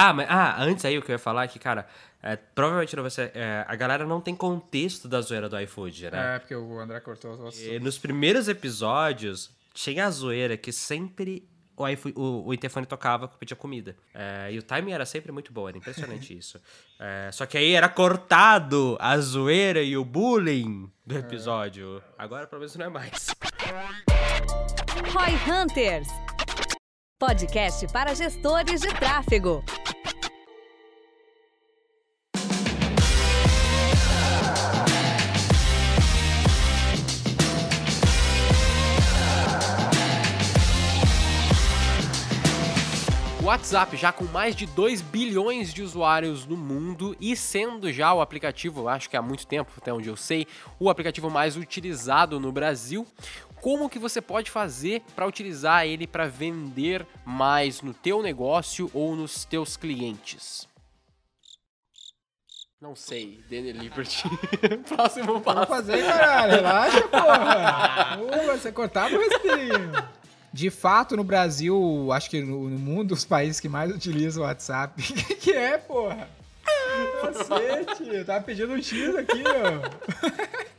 Ah, mas ah, antes aí o que eu ia falar é que, cara, é, provavelmente não vai ser, é, a galera não tem contexto da zoeira do iFood, né? É, porque o André cortou os nossos. E nos primeiros episódios, tinha a zoeira que sempre o, iFood, o, o interfone tocava que pedia comida. É, e o timing era sempre muito bom, era impressionante isso. É, só que aí era cortado a zoeira e o bullying do episódio. Agora, pelo menos, não é mais. Roy Hunters. Podcast para gestores de tráfego. WhatsApp já com mais de 2 bilhões de usuários no mundo e sendo já o aplicativo, acho que há muito tempo, até onde eu sei, o aplicativo mais utilizado no Brasil. Como que você pode fazer para utilizar ele para vender mais no teu negócio ou nos teus clientes? Não sei, Danny Liberty. Próximo passo. Vamos fazer, caralho. Relaxa, porra. Uh, você cortava o respirinho. De fato, no Brasil, acho que no, no mundo, os países que mais utilizam o WhatsApp. O que, que é, porra? Cacete, eu tava pedindo um X aqui, ó.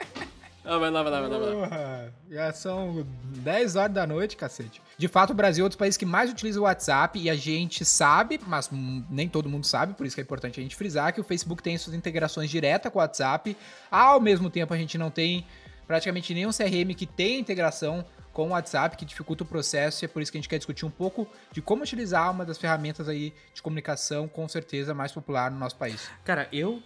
Ah, vai lá, vai lá, vai lá. Vai lá. Porra, já são 10 horas da noite, cacete. De fato, o Brasil é um dos países que mais utiliza o WhatsApp e a gente sabe, mas nem todo mundo sabe, por isso que é importante a gente frisar que o Facebook tem suas integrações diretas com o WhatsApp. Ao mesmo tempo, a gente não tem praticamente nenhum CRM que tenha integração com o WhatsApp, que dificulta o processo, e é por isso que a gente quer discutir um pouco de como utilizar uma das ferramentas aí de comunicação, com certeza, mais popular no nosso país. Cara, eu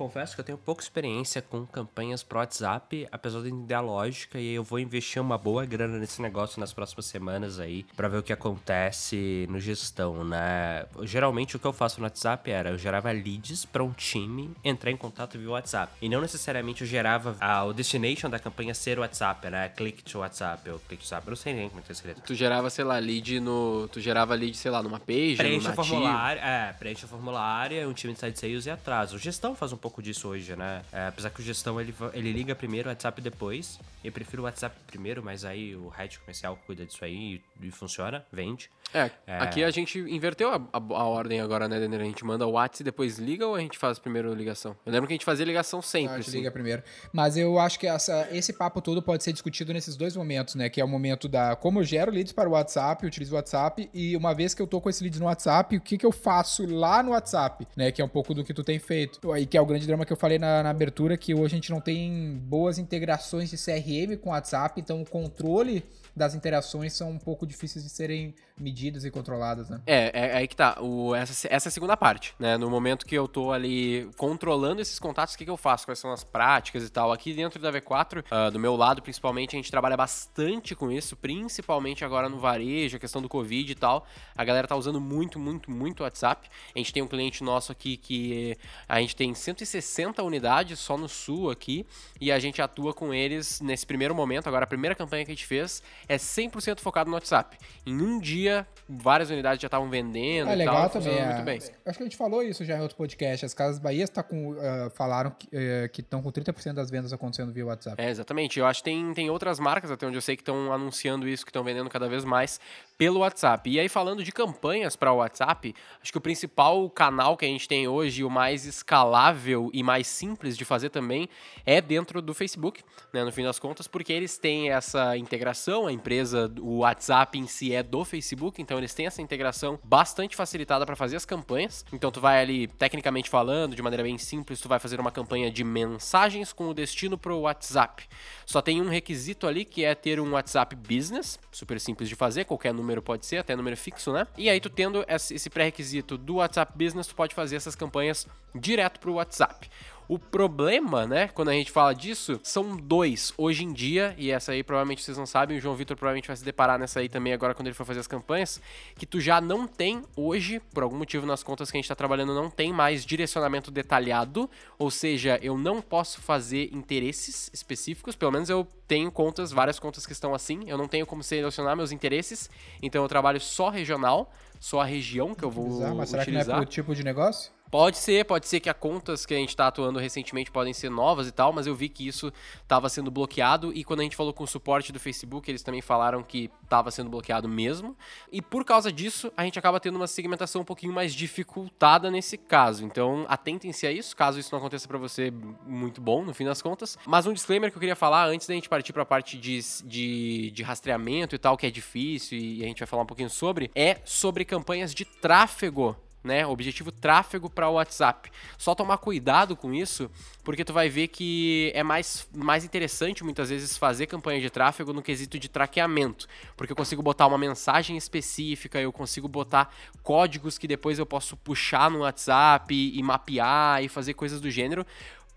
confesso que eu tenho pouca experiência com campanhas pro WhatsApp, apesar de entender a lógica, e eu vou investir uma boa grana nesse negócio nas próximas semanas aí, para ver o que acontece no gestão, né? Geralmente o que eu faço no WhatsApp era, eu gerava leads para um time entrar em contato via WhatsApp, e não necessariamente eu gerava a, o destination da campanha ser o WhatsApp, né? Click to WhatsApp, ou click to WhatsApp, eu não sei nem como é que tá escrito. Tu gerava, sei lá, lead no. Tu gerava lead, sei lá, numa page, Preenche no nativo. formulário, é, preenche o formulário, um time de site sales e atrás. O gestão faz um pouco disso hoje, né? É, apesar que o gestão ele, ele liga primeiro o WhatsApp depois. Eu prefiro o WhatsApp primeiro, mas aí o head comercial cuida disso aí e, e funciona, vende. É, aqui a gente inverteu a, a- a ordem agora, né, Denner? A gente manda o WhatsApp e depois liga ou a gente faz primeiro ligação? Eu lembro que a gente fazia ligação sempre, Ah, te assim. liga primeiro. Mas eu acho que essa- esse papo todo pode ser discutido nesses dois momentos, né? Que é o momento da como eu gero leads para o WhatsApp, utilizo o WhatsApp, e uma vez que eu tô com esse leads no WhatsApp, o que, que eu faço lá no WhatsApp, né? Que é um pouco do que tu tem feito. E que é o grande drama que eu falei na, na abertura, que hoje a gente não tem boas integrações de CRM com o WhatsApp, então o controle das interações são um pouco difíceis de serem medidas e controladas, né? É, é, é aí que tá. O, essa, essa é a segunda parte, né? No momento que eu tô ali controlando esses contatos, o que, que eu faço? Quais são as práticas e tal? Aqui dentro da V4, ah, do meu lado, principalmente, a gente trabalha bastante com isso, principalmente agora no varejo, a questão do Covid e tal. A galera tá usando muito, muito, muito WhatsApp. A gente tem um cliente nosso aqui que a gente tem 160 unidades só no sul aqui, e a gente atua com eles nesse primeiro momento. Agora, a primeira campanha que a gente fez é 100% focado no WhatsApp. Em um dia, várias unidades já estavam vendendo É legal tal, também. funcionando é. muito bem. Acho que a gente falou isso já em outro podcast. As Casas Bahia tá com, ah, falaram que eh, que estão com 30% das vendas acontecendo via WhatsApp. É, exatamente. Eu acho que tem, tem outras marcas, até onde eu sei, que estão anunciando isso, que estão vendendo cada vez mais pelo WhatsApp. E aí, falando de campanhas para o WhatsApp, acho que o principal canal que a gente tem hoje, o mais escalável e mais simples de fazer também, é dentro do Facebook, né, no fim das contas, porque eles têm essa integração, a empresa, o WhatsApp em si é do Facebook, então eles têm essa integração bastante facilitada para fazer as campanhas. Então tu vai ali, tecnicamente falando, de maneira bem simples, tu vai fazer uma campanha de mensagens com o destino pro WhatsApp. Só tem um requisito ali que é ter um WhatsApp Business, super simples de fazer, qualquer número pode ser, até número fixo, né? E aí tu tendo esse pré-requisito do WhatsApp Business, tu pode fazer essas campanhas direto pro WhatsApp. O problema, né, quando a gente fala disso, são dois hoje em dia, e essa aí provavelmente vocês não sabem, o João Vitor provavelmente vai se deparar nessa aí também agora quando ele for fazer as campanhas, que tu já não tem hoje, por algum motivo nas contas que a gente tá trabalhando, não tem mais direcionamento detalhado, ou seja, eu não posso fazer interesses específicos, pelo menos eu tenho contas, várias contas que estão assim, eu não tenho como selecionar meus interesses, então eu trabalho só regional, só a região que eu vou Bizarro, mas será que não é utilizar. pro tipo de negócio? Pode ser, pode ser que as contas que a gente tá atuando recentemente podem ser novas e tal, mas eu vi que isso estava sendo bloqueado e quando a gente falou com o suporte do Facebook, eles também falaram que estava sendo bloqueado mesmo. E por causa disso, a gente acaba tendo uma segmentação um pouquinho mais dificultada nesse caso. Então, atentem-se a isso, caso isso não aconteça para você, muito bom no fim das contas. Mas um disclaimer que eu queria falar antes da gente partir para a parte de, de, de rastreamento e tal, que é difícil e a gente vai falar um pouquinho sobre, é sobre campanhas de tráfego né? Objetivo tráfego para o WhatsApp. Só tomar cuidado com isso, porque tu vai ver que é mais, mais interessante muitas vezes fazer campanha de tráfego no quesito de traqueamento, porque eu consigo botar uma mensagem específica, eu consigo botar códigos que depois eu posso puxar no WhatsApp e, e mapear e fazer coisas do gênero.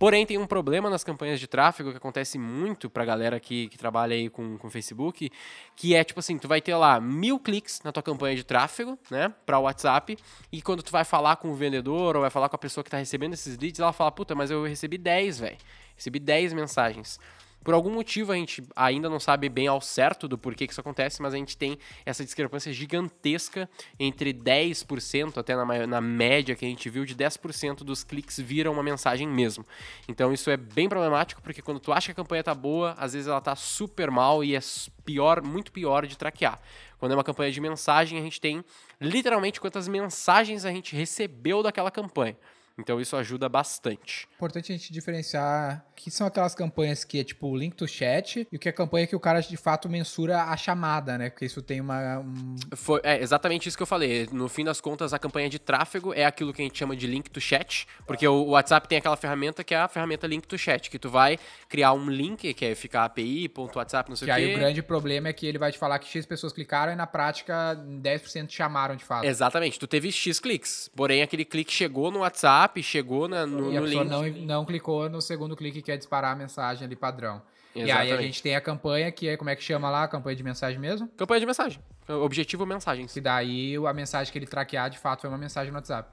Porém, tem um problema nas campanhas de tráfego que acontece muito pra galera que, que trabalha aí com, com Facebook, que é tipo assim, tu vai ter lá mil cliques na tua campanha de tráfego, né, pra WhatsApp, e quando tu vai falar com o vendedor ou vai falar com a pessoa que tá recebendo esses leads, ela fala, puta, mas eu recebi 10, velho. Recebi 10 mensagens. Por algum motivo a gente ainda não sabe bem ao certo do porquê que isso acontece, mas a gente tem essa discrepância gigantesca entre 10%, até na, na média que a gente viu, de 10% dos cliques viram uma mensagem mesmo. Então isso é bem problemático, porque quando tu acha que a campanha tá boa, às vezes ela tá super mal e é pior, muito pior de traquear. Quando é uma campanha de mensagem, a gente tem literalmente quantas mensagens a gente recebeu daquela campanha. Então isso ajuda bastante. Importante a gente diferenciar que são aquelas campanhas que é tipo o link to chat e o que é campanha que o cara de fato mensura a chamada, né? Porque isso tem uma. Um... Foi, é exatamente isso que eu falei. No fim das contas, a campanha de tráfego é aquilo que a gente chama de link to chat, porque o WhatsApp tem aquela ferramenta que é a ferramenta link to chat, que tu vai criar um link, que é ficar API.whatsapp, não sei que o quê. aí o grande problema é que ele vai te falar que X pessoas clicaram e na prática 10% chamaram de fato. Exatamente. Tu teve X cliques, porém aquele clique chegou no WhatsApp, chegou na, no, e a no pessoa link. não, não clicou no segundo clique que é disparar a mensagem ali padrão. E aí a Exatamente. gente tem a campanha que é, como é que chama lá? A campanha de mensagem mesmo? Campanha de mensagem. Objetivo mensagens. Que daí a mensagem que ele traquear de fato foi uma mensagem no WhatsApp.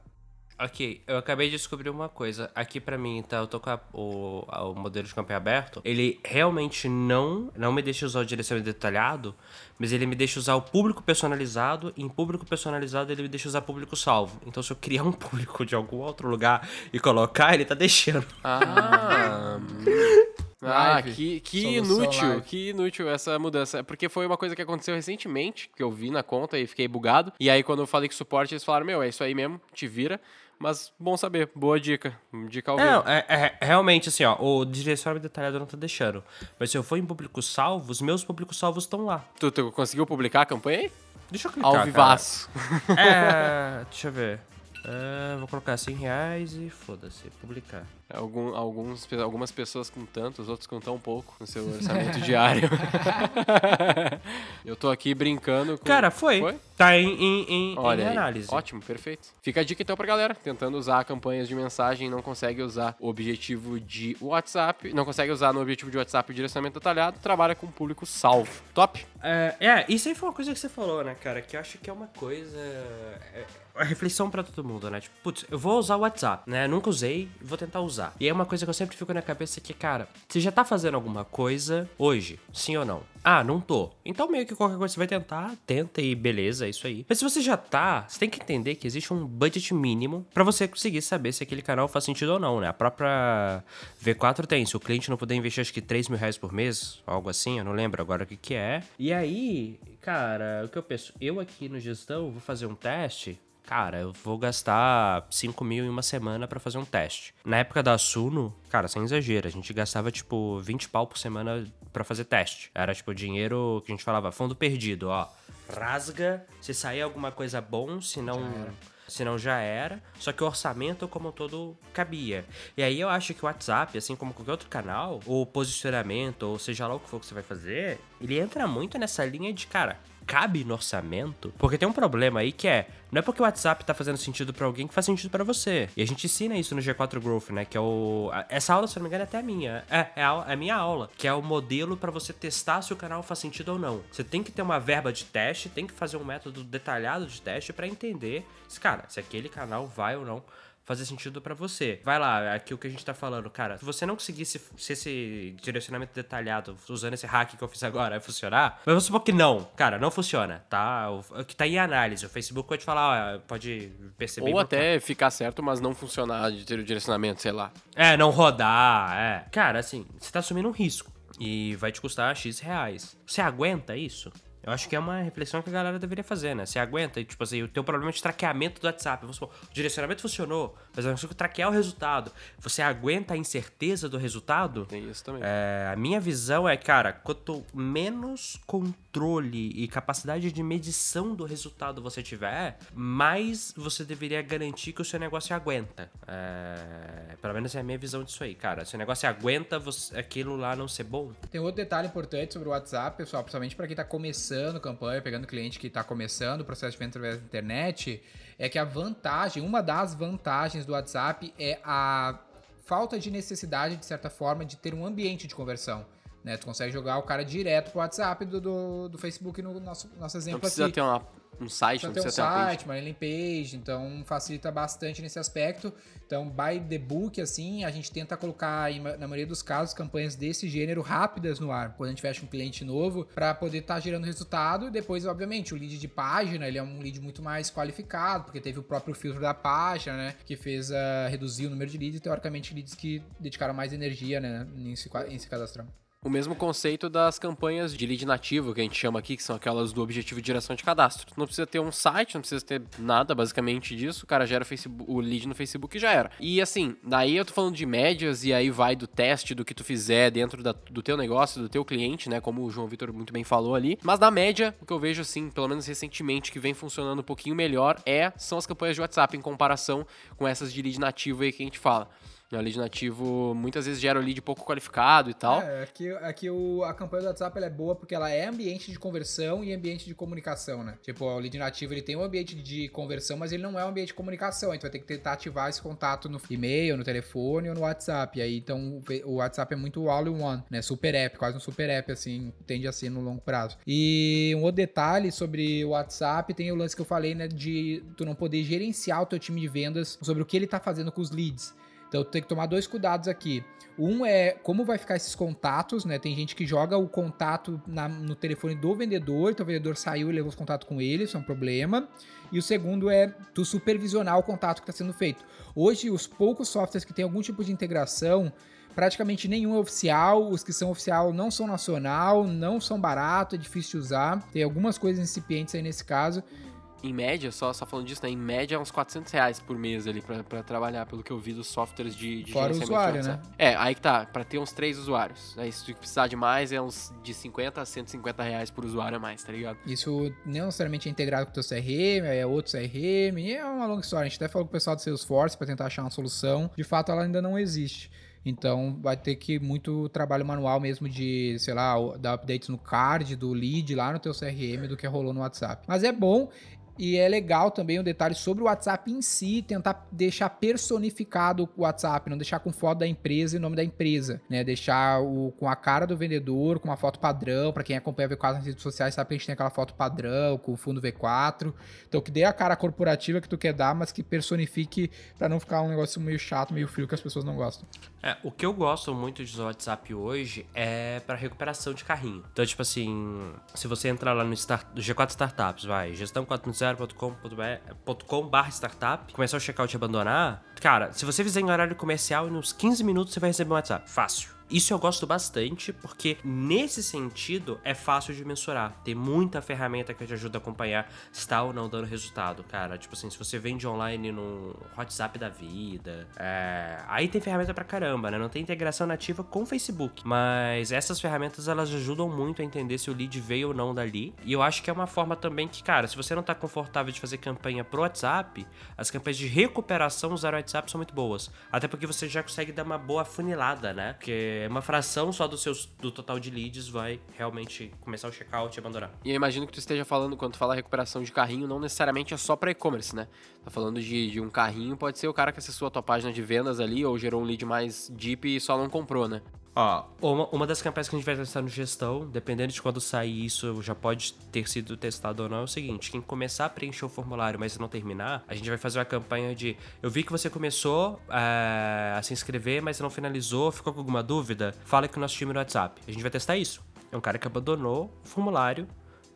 Ok, eu acabei de descobrir uma coisa. Aqui pra mim, tá? Eu tô com a- o, a- o modelo de campanha aberto. Ele realmente não, não me deixa usar o direcionamento detalhado, mas ele me deixa usar o público personalizado. E em público personalizado, ele me deixa usar público salvo. Então, se eu criar um público de algum outro lugar e colocar, ele tá deixando. Ah, ah Live. que, que Solução inútil, live. que inútil essa mudança. É Porque foi uma coisa que aconteceu recentemente, que eu vi na conta e fiquei bugado. E aí, quando eu falei o suporte, eles falaram: Meu, é isso aí mesmo, te vira. Mas bom saber, boa dica. Dica ao vivo. Não, é, é- realmente assim, ó, o direcionamento detalhado não tá deixando. Mas se eu for em público salvo, os meus públicos salvos estão lá. Tu, tu conseguiu publicar a campanha aí? Deixa eu clicar. Ao vivaço. É, deixa eu ver. É, vou colocar 100 reais e foda-se, publicar. Algum, alguns, algumas pessoas com tantos, outros com tão pouco no seu orçamento diário. eu tô aqui brincando com. Cara, foi. Foi? Tá em, em, em- Olha em aí. análise. Ótimo, perfeito. Fica a dica então pra galera, tentando usar campanhas de mensagem, não consegue usar o objetivo de WhatsApp, não consegue usar no objetivo de WhatsApp o direcionamento detalhado, trabalha com público salvo. Top? É, é, isso aí foi uma coisa que você falou, né, cara? Que eu acho que é uma coisa. É, a reflexão pra todo mundo, né? Tipo, putz, eu vou usar o WhatsApp, né? Nunca usei, vou tentar usar. E é uma coisa que eu sempre fico na cabeça que, cara, você já tá fazendo alguma coisa hoje, sim ou não? Ah, não tô. Então meio que qualquer coisa você vai tentar, tenta e beleza, é isso aí. Mas se você já tá, você tem que entender que existe um budget mínimo pra você conseguir saber se aquele canal faz sentido ou não, né? A própria V4 tem, se o cliente não puder investir acho que 3 mil reais por mês, algo assim, eu não lembro agora o que que é. E aí, cara, o que eu penso? Eu aqui no gestão vou fazer um teste, Cara, eu vou gastar 5 mil em uma semana pra fazer um teste. Na época da Suno, cara, sem exagero, a gente gastava tipo 20 pau por semana pra fazer teste. Era tipo dinheiro que a gente falava, fundo perdido, ó. Rasga, se sair alguma coisa bom, se não. Senão já era. Só que o orçamento, como um todo, cabia. E aí eu acho que o WhatsApp, assim como qualquer outro canal, ou posicionamento, ou seja lá o que for que você vai fazer, ele entra muito nessa linha de, cara, cabe no orçamento? Porque tem um problema aí que é, não é porque o WhatsApp tá fazendo sentido pra alguém que faz sentido pra você. E a gente ensina isso no G4 Growth, né? Que é o. Essa aula, se não me engano, é até minha. É, é a, é a minha aula. Que é o modelo pra você testar se o canal faz sentido ou não. Você tem que ter uma verba de teste, tem que fazer um método detalhado de teste pra entender se, cara, se aquele canal vai ou não fazer sentido para você. Vai lá, aqui o que a gente tá falando, cara. Se você não conseguisse, se esse direcionamento detalhado, usando esse hack que eu fiz agora, vai funcionar, mas vamos supor que não, cara, não funciona, tá? O que tá em análise. O Facebook pode falar, ó, pode perceber. Ou até ficar certo, mas não funcionar de ter o direcionamento, sei lá. É, não rodar, é. Cara, assim, você tá assumindo um risco. E vai te custar X reais. Você aguenta isso? Eu acho que é uma reflexão que a galera deveria fazer, né? Você aguenta, e, tipo assim, o teu problema de traqueamento do WhatsApp. Vamos supor, o direcionamento funcionou, mas eu consigo traquear o resultado. Você aguenta a incerteza do resultado? Tem isso também. É, a minha visão é, cara, quanto menos controle e capacidade de medição do resultado você tiver, mais você deveria garantir que o seu negócio aguenta. É, pelo menos é a minha visão disso aí, cara. Se o negócio aguenta, você, aquilo lá não ser bom. Tem outro detalhe importante sobre o WhatsApp, pessoal, principalmente para quem tá começando campanha, pegando cliente que tá começando o processo de venda através da internet, é que a vantagem, uma das vantagens do WhatsApp é a falta de necessidade, de certa forma, de ter um ambiente de conversão. Né? Tu consegue jogar o cara direto pro WhatsApp do, do, do Facebook no nosso, nosso exemplo não precisa aqui. ter uma, um site, Precisa não ter um precisa ter uma page. site, uma landing page, então facilita bastante nesse aspecto. Então, by the book, assim, a gente tenta colocar, na maioria dos casos, campanhas desse gênero rápidas no ar, quando a gente fecha um cliente novo, para poder estar gerando resultado. E depois, obviamente, o lead de página, ele é um lead muito mais qualificado, porque teve o próprio filtro da página, né, que fez uh, reduzir o número de leads e, teoricamente, leads que dedicaram mais energia, né, em se, qua- em se cadastrar. O mesmo conceito das campanhas de lead nativo, que a gente chama aqui, que são aquelas do objetivo de geração de cadastro. Não precisa ter um site, não precisa ter nada basicamente disso, o cara gera o, Facebook, o lead no Facebook e já era. E assim, daí eu tô falando de médias e aí vai do teste do que tu fizer dentro da- do teu negócio, do teu cliente, né, como o João Vitor muito bem falou ali. Mas na média, o que eu vejo assim, pelo menos recentemente, que vem funcionando um pouquinho melhor é são as campanhas de WhatsApp em comparação com essas de lead nativo aí que a gente fala. O lead nativo muitas vezes gera o lead pouco qualificado e tal. É, aqui, aqui o, a campanha do WhatsApp é boa porque ela é ambiente de conversão e ambiente de comunicação, né? Tipo, o lead nativo ele tem um ambiente de conversão, mas ele não é um ambiente de comunicação. Então vai ter que tentar ativar esse contato no e-mail, no telefone ou no WhatsApp. E aí, então, o WhatsApp é muito all-in-one, né? Super app, quase um super app, assim, tende a ser no longo prazo. E um outro detalhe sobre o WhatsApp, tem o lance que eu falei, né? De tu não poder gerenciar o teu time de vendas sobre o que ele tá fazendo com os leads. Então tem que tomar dois cuidados aqui. Um é como vai ficar esses contatos, né? Tem gente que joga o contato na- no telefone do vendedor, então o vendedor saiu e levou os contatos com ele, isso é um problema. E o segundo é tu supervisionar o contato que está sendo feito. Hoje, os poucos softwares que têm algum tipo de integração, praticamente nenhum é oficial. Os que são oficial não são nacional, não são barato, é difícil de usar. Tem algumas coisas incipientes aí nesse caso. Em média, só, só falando disso, né? Em média é uns 400 reais por mês ali pra, pra trabalhar, pelo que eu vi dos softwares de, de Fora gerenciamento usuário, WhatsApp. É, aí que tá, pra ter uns três usuários. Aí se tu precisar de mais, é uns de 50 a 150 reais por usuário a mais, tá ligado? Isso não necessariamente é integrado com o teu CRM, aí é outro CRM, e é uma longa história. A gente até falou com o pessoal do Salesforce para tentar achar uma solução. De fato, ela ainda não existe. Então, vai ter que muito trabalho manual mesmo de, sei lá, dar updates no card, do lead lá no teu CRM do que rolou no WhatsApp. Mas é bom e é legal também um detalhe sobre o WhatsApp em si, tentar deixar personificado o WhatsApp, não deixar com foto da empresa e o nome da empresa, né? Deixar o, com a cara do vendedor, com uma foto padrão, para quem acompanha a V4 nas redes sociais sabe que a gente tem aquela foto padrão com o fundo V4. Então que dê a cara corporativa que tu quer dar, mas que personifique para não ficar um negócio meio chato, meio frio que as pessoas não gostam. É, o que eu gosto muito de usar o WhatsApp hoje é para recuperação de carrinho. Então, tipo assim, se você entrar lá no start, G4 Startups, vai, gestão4.0.com barra startup, começar o checkout e abandonar, cara, se você fizer em horário comercial, em uns 15 minutos você vai receber um WhatsApp. Fácil. Isso eu gosto bastante, porque nesse sentido é fácil de mensurar. Tem muita ferramenta que te ajuda a acompanhar se tá ou não dando resultado, cara. Tipo assim, se você vende online no WhatsApp da vida, é... aí tem ferramenta pra caramba, né? Não tem integração nativa com o Facebook. Mas essas ferramentas, elas ajudam muito a entender se o lead veio ou não dali. E eu acho que é uma forma também que, cara, se você não tá confortável de fazer campanha pro WhatsApp, as campanhas de recuperação usar o WhatsApp são muito boas. Até porque você já consegue dar uma boa funilada, né? Porque uma fração só do, seus, do total de leads vai realmente começar o checkout e abandonar. E eu imagino que tu esteja falando, quando tu fala recuperação de carrinho, não necessariamente é só pra e-commerce, né? Tá falando de, de um carrinho, pode ser o cara que acessou a tua página de vendas ali, ou gerou um lead mais deep e só não comprou, né? Ó, uma, uma das campanhas que a gente vai testar no gestão, dependendo de quando sair isso, já pode ter sido testado ou não, é o seguinte: quem começar a preencher o formulário, mas não terminar, a gente vai fazer uma campanha de. Eu vi que você começou é, a se inscrever, mas não finalizou, ficou com alguma dúvida? Fala com o nosso time no WhatsApp. A gente vai testar isso. É um cara que abandonou o formulário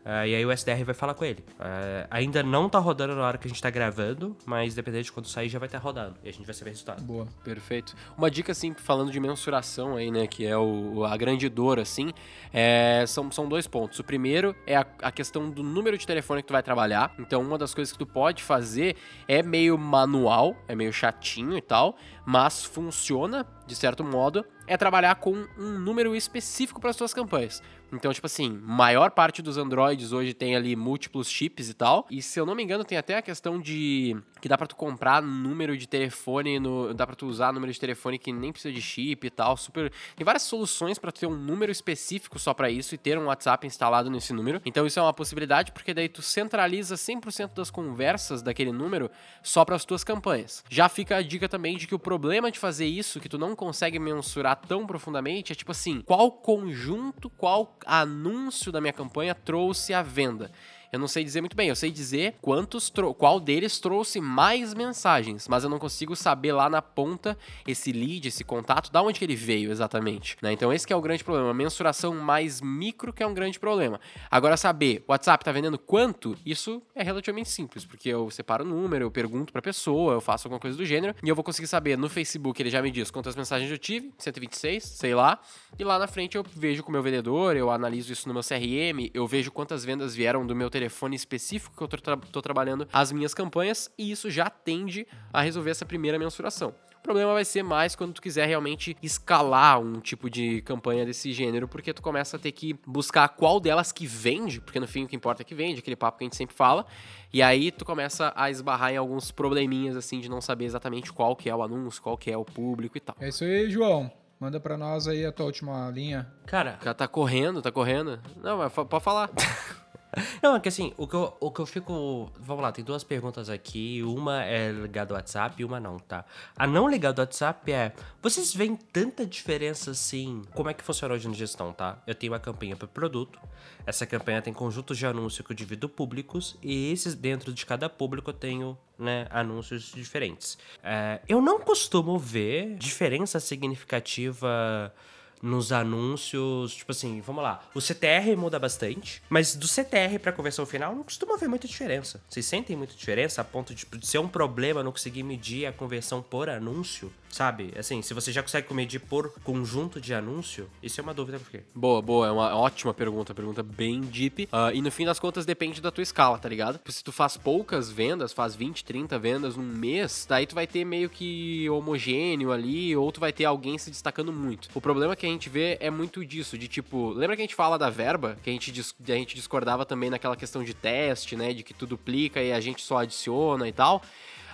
Uh, e aí o SDR vai falar com ele. Uh, ainda não tá rodando na hora que a gente tá gravando, mas dependendo de quando sair já vai estar tá rodando. E a gente vai saber o resultado. Boa. Perfeito. Uma dica, assim, falando de mensuração aí, né, que é o, a grande dor, assim, é, são, são dois pontos. O primeiro é a, a, questão do número de telefone que tu vai trabalhar. Então, uma das coisas que tu pode fazer é meio manual, é meio chatinho e tal, mas funciona, de certo modo, é trabalhar com um número específico para as suas campanhas. Então, tipo assim, maior parte dos Androids hoje tem ali múltiplos chips e tal. E se eu não me engano, tem até a questão de que dá para tu comprar número de telefone, no, dá para tu usar número de telefone que nem precisa de chip e tal. Super, tem várias soluções para ter um número específico só para isso e ter um WhatsApp instalado nesse número. Então, isso é uma possibilidade porque daí tu centraliza 100% das conversas daquele número só para as tuas campanhas. Já fica a dica também de que o problema de fazer isso, que tu não consegue mensurar tão profundamente, é tipo assim, qual conjunto, qual anúncio da minha campanha trouxe a venda. Eu não sei dizer muito bem, eu sei dizer quantos qual deles trouxe mais mensagens, mas eu não consigo saber lá na ponta esse lead, esse contato, da onde que ele veio exatamente. Né? Então esse é o grande problema, a mensuração mais micro que é um grande problema. Agora saber, o WhatsApp tá vendendo quanto? Isso é relativamente simples, porque eu separo o número, eu pergunto pra pessoa, eu faço alguma coisa do gênero, e eu vou conseguir saber no Facebook, ele já me diz quantas mensagens eu tive, 126, sei lá, e lá na frente eu vejo com o meu vendedor, eu analiso isso no meu CRM, eu vejo quantas vendas vieram do meu telefone telefone específico que eu tô trabalhando as minhas campanhas e isso já tende a resolver essa primeira mensuração. O problema vai ser mais quando tu quiser realmente escalar um tipo de campanha desse gênero, porque tu começa a ter que buscar qual delas que vende, porque no fim o que importa é que vende, aquele papo que a gente sempre fala, e aí tu começa a esbarrar em alguns probleminhas assim de não saber exatamente qual que é o anúncio, qual que é o público e tal. É isso aí, João. Manda pra nós aí a tua última linha. Cara, o cara tá correndo, tá correndo. Não, mas pode falar. Não, é que assim, o que, eu, o que eu fico. Vamos lá, tem duas perguntas aqui. Uma é ligada ao WhatsApp e uma não, tá? A não ligada ao WhatsApp é: vocês veem tanta diferença assim? Como é que funciona hoje na gestão, tá? Eu tenho uma campanha para produto. Essa campanha tem conjuntos de anúncios que eu divido públicos. E esses, dentro de cada público, eu tenho né, anúncios diferentes. É, eu não costumo ver diferença significativa nos anúncios, tipo assim, vamos lá. O CTR muda bastante, mas do CTR para conversão final não costuma haver muita diferença. Vocês sentem muita diferença a ponto de ser um problema não conseguir medir a conversão por anúncio? Sabe? Assim, se você já consegue medir por conjunto de anúncio, isso é uma dúvida por quê? Boa, boa. É uma ótima pergunta. Pergunta bem deep. Uh, e no fim das contas depende da tua escala, tá ligado? Se tu faz poucas vendas, faz 20, 30 vendas num mês, daí tu vai ter meio que homogêneo ali, ou tu vai ter alguém se destacando muito. O problema que a gente vê é muito disso, de tipo, lembra que a gente fala da verba? Que a gente, a gente discordava também naquela questão de teste, né? De que tu duplica e a gente só adiciona e tal.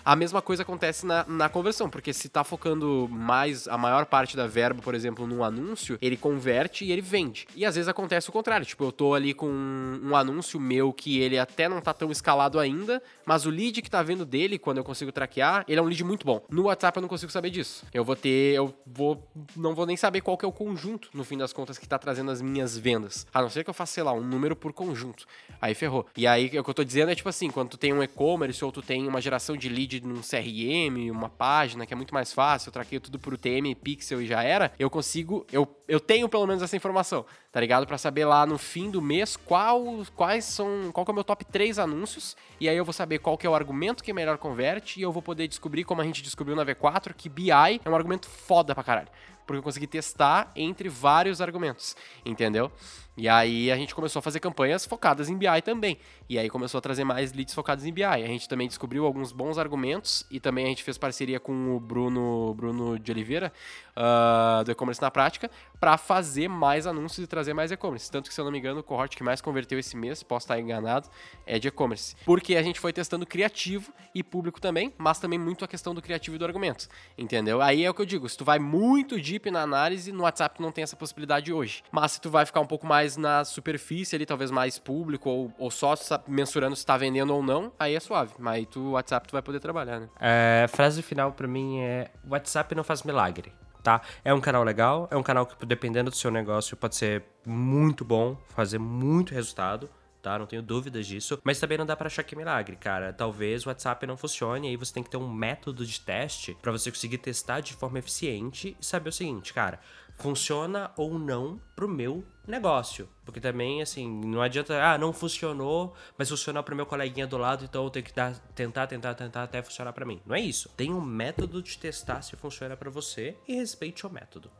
A mesma coisa acontece na, na conversão, porque se tá focando mais a maior parte da verba, por exemplo, num anúncio, ele converte e ele vende. E às vezes acontece o contrário, tipo, eu tô ali com um, um anúncio meu que ele até não tá tão escalado ainda, mas o lead que tá vendo dele, quando eu consigo traquear, ele é um lead muito bom. No WhatsApp eu não consigo saber disso. Eu vou ter, eu vou, não vou nem saber qual que é o conjunto, no fim das contas, que tá trazendo as minhas vendas. A não ser que eu faça, sei lá, um número por conjunto. Aí ferrou. E aí, o que eu tô dizendo é, tipo assim, quando tu tem um e-commerce ou tu tem uma geração de lead num CRM, uma página, que é muito mais fácil, eu traqueio tudo por UTM, pixel e já era, eu consigo, eu, eu tenho pelo menos essa informação, tá ligado? Para saber lá no fim do mês qual, quais são, qual é o meu top 3 anúncios, e aí eu vou saber qual que é o argumento que melhor converte, e eu vou poder descobrir, como a gente descobriu na V4, que BI é um argumento foda pra caralho. Porque eu consegui testar entre vários argumentos, entendeu? E aí a gente começou a fazer campanhas focadas em BI também. E aí começou a trazer mais leads focados em BI. A gente também descobriu alguns bons argumentos e também a gente fez parceria com o Bruno, Bruno de Oliveira, uh, do e-commerce na prática, para fazer mais anúncios e trazer mais e-commerce. Tanto que, se eu não me engano, o cohort que mais converteu esse mês, posso estar enganado, é de e-commerce. Porque a gente foi testando criativo e público também, mas também muito a questão do criativo e do argumento. Entendeu? Aí é o que eu digo, se tu vai muito deep na análise, no WhatsApp não tem essa possibilidade hoje. Mas se tu vai ficar um pouco mais na superfície ali, talvez mais público, ou, ou só mensurando se tá vendendo ou não, aí é suave. Mas aí tu, WhatsApp tu vai poder trabalhar, né? É, frase final para mim é: WhatsApp não faz milagre tá? É um canal legal, é um canal que, dependendo do seu negócio, pode ser muito bom, fazer muito resultado. Tá, não tenho dúvidas disso, mas também não dá para achar que é milagre, cara. Talvez o WhatsApp não funcione, aí você tem que ter um método de teste para você conseguir testar de forma eficiente e saber o seguinte, cara, funciona ou não pro meu negócio. Porque também, assim, não adianta, ah, não funcionou, mas funcionou pro meu coleguinha do lado, então eu tenho que dar, tentar, tentar, tentar até funcionar para mim. Não é isso. Tem um método de testar se funciona para você e respeite o método.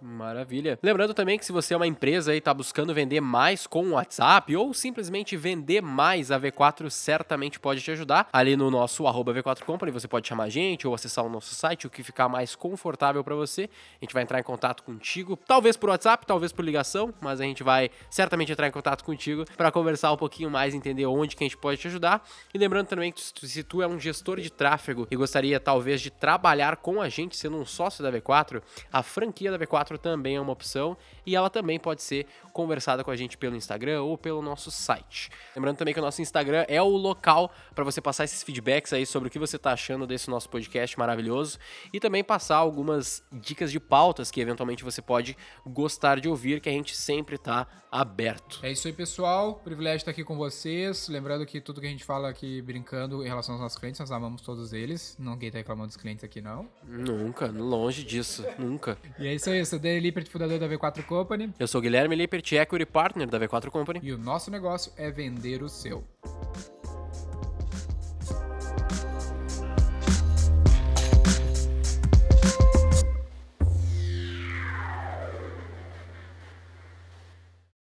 Maravilha. Lembrando também que se você é uma empresa e está buscando vender mais com o WhatsApp ou simplesmente vender mais, a V4 certamente pode te ajudar. Ali no nosso arroba V4 Company, você pode chamar a gente ou acessar o nosso site, o que ficar mais confortável para você. A gente vai entrar em contato contigo, talvez por WhatsApp, talvez por ligação, mas a gente vai certamente entrar em contato contigo para conversar um pouquinho mais, entender onde que a gente pode te ajudar. E lembrando também que se tu é um gestor de tráfego e gostaria talvez de trabalhar com a gente sendo um sócio da V4, a franquia da V4 também é uma opção e ela também pode ser conversada com a gente pelo Instagram ou pelo nosso site. Lembrando também que o nosso Instagram é o local para você passar esses feedbacks aí sobre o que você está achando desse nosso podcast maravilhoso e também passar algumas dicas de pautas que eventualmente você pode gostar de ouvir, que a gente sempre está aberto. É isso aí, pessoal. Privilégio estar aqui com vocês. Lembrando que tudo que a gente fala aqui brincando em relação aos nossos clientes, nós amamos todos eles. Ninguém tá reclamando dos clientes aqui, não. Nunca, longe disso, nunca. E é isso aí, eu sou Dani Lippert, fundador da V4 Company. Eu sou Guilherme Lippert, Equity Partner da V4 Company. E o nosso negócio é vender o seu.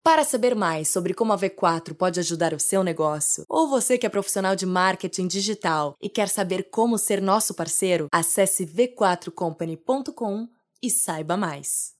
Para saber mais sobre como a V4 pode ajudar o seu negócio, ou você que é profissional de marketing digital e quer saber como ser nosso parceiro, acesse v4company.com e saiba mais.